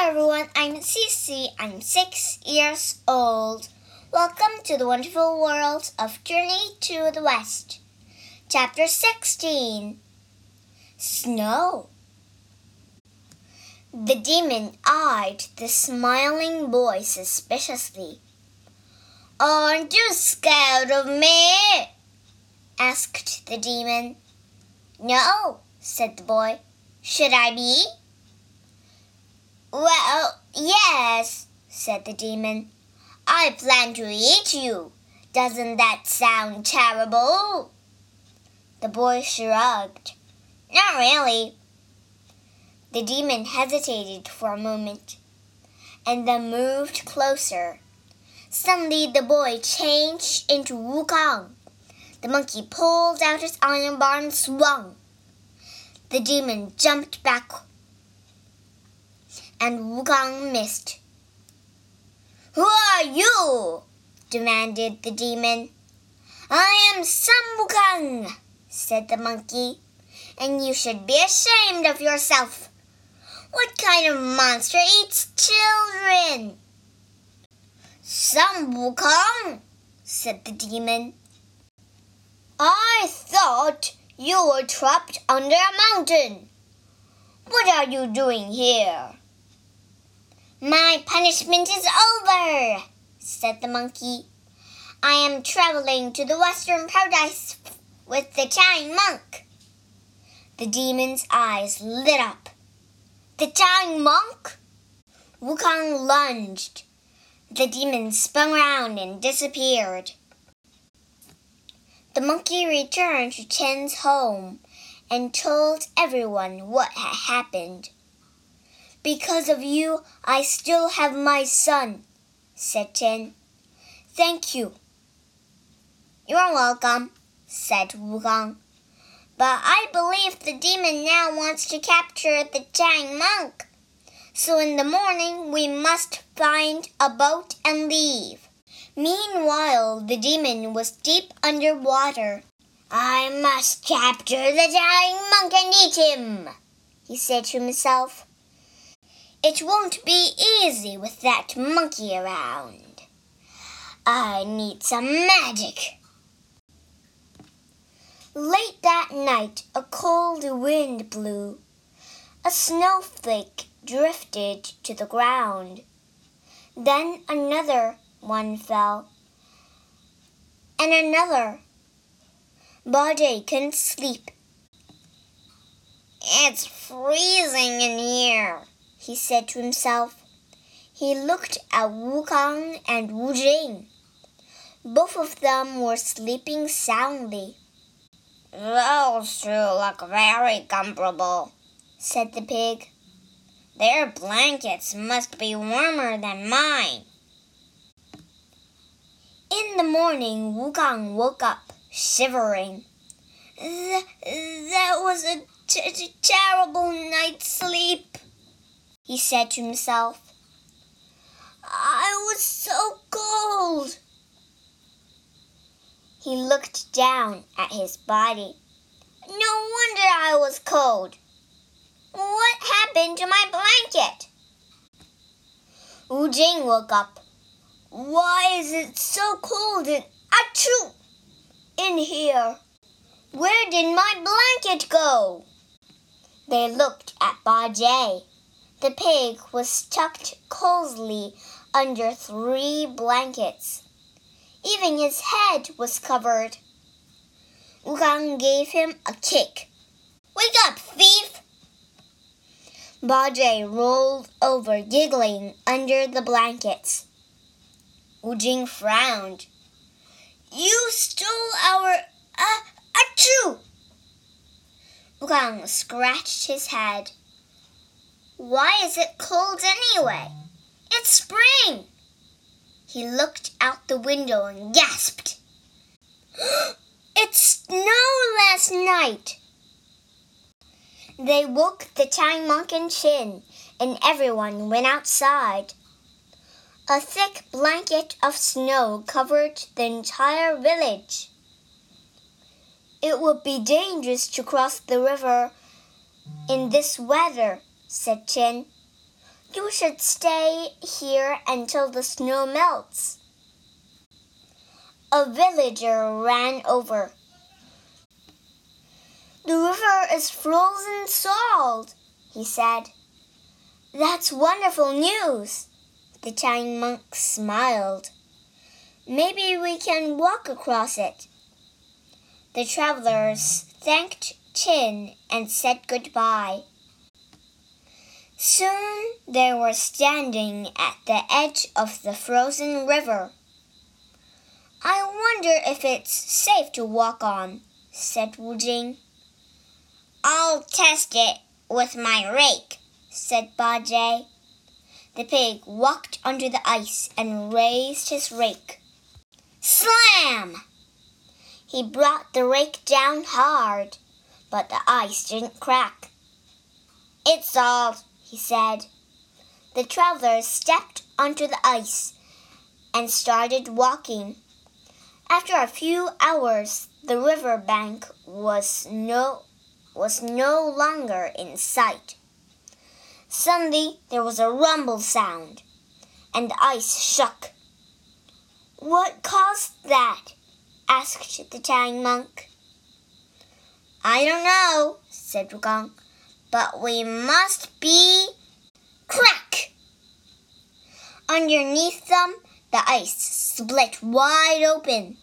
Hello everyone, I'm Cece. I'm six years old. Welcome to the wonderful world of Journey to the West. Chapter 16 Snow. The demon eyed the smiling boy suspiciously. Aren't you scared of me? asked the demon. No, said the boy. Should I be? Well, yes, said the demon. I plan to eat you. Doesn't that sound terrible? The boy shrugged. Not really. The demon hesitated for a moment and then moved closer. Suddenly, the boy changed into Wukong. The monkey pulled out his iron bar and swung. The demon jumped back and Wukong missed. Who are you? demanded the demon. I am Sun Wukong, said the monkey, and you should be ashamed of yourself. What kind of monster eats children? Sun Wukong, said the demon. I thought you were trapped under a mountain. What are you doing here? My punishment is over, said the monkey. I am traveling to the western paradise with the Chang monk. The demon's eyes lit up. The Chang monk? Wukong lunged. The demon spun around and disappeared. The monkey returned to Chen's home and told everyone what had happened. Because of you, I still have my son, said Chen. Thank you. You're welcome, said Wukong. But I believe the demon now wants to capture the Chang monk. So in the morning we must find a boat and leave. Meanwhile, the demon was deep under water. I must capture the Chang monk and eat him, he said to himself. It won't be easy with that monkey around. I need some magic. Late that night, a cold wind blew. A snowflake drifted to the ground. Then another one fell. And another. Bajie couldn't sleep. It's freezing in here he said to himself. He looked at Wukong and Wu Jing. Both of them were sleeping soundly. Those two look very comfortable, said the pig. Their blankets must be warmer than mine. In the morning, Wu Wukong woke up, shivering. Th that was a terrible night's sleep he said to himself. I was so cold. He looked down at his body. No wonder I was cold. What happened to my blanket? Wu Jing woke up. Why is it so cold and achoo in here? Where did my blanket go? They looked at Bajie. The pig was tucked cozily under three blankets. Even his head was covered. Wukong gave him a kick. Wake up, thief! Bajie rolled over, giggling under the blankets. Wu Jing frowned. You stole our uh, achoo! Wukong scratched his head. Why is it cold anyway? It's spring! He looked out the window and gasped. it snowed last night! They woke the Chang monk and Chen, and everyone went outside. A thick blanket of snow covered the entire village. It would be dangerous to cross the river in this weather, said Chen. You should stay here until the snow melts. A villager ran over. The river is frozen solid, he said. That's wonderful news. The tiny monk smiled. Maybe we can walk across it. The travelers thanked Chen and said goodbye. Soon they were standing at the edge of the frozen river. I wonder if it's safe to walk on, said Wu Jing. I'll test it with my rake, said Ba Jie. The pig walked under the ice and raised his rake. Slam! He brought the rake down hard, but the ice didn't crack. It's all, he said. The travelers stepped onto the ice and started walking. After a few hours, the river bank was no was no longer in sight. Suddenly there was a rumble sound, and the ice shook. What caused that? asked the tiny monk. I don't know, said Wukong, but we must be crack. Underneath them, the ice split wide open.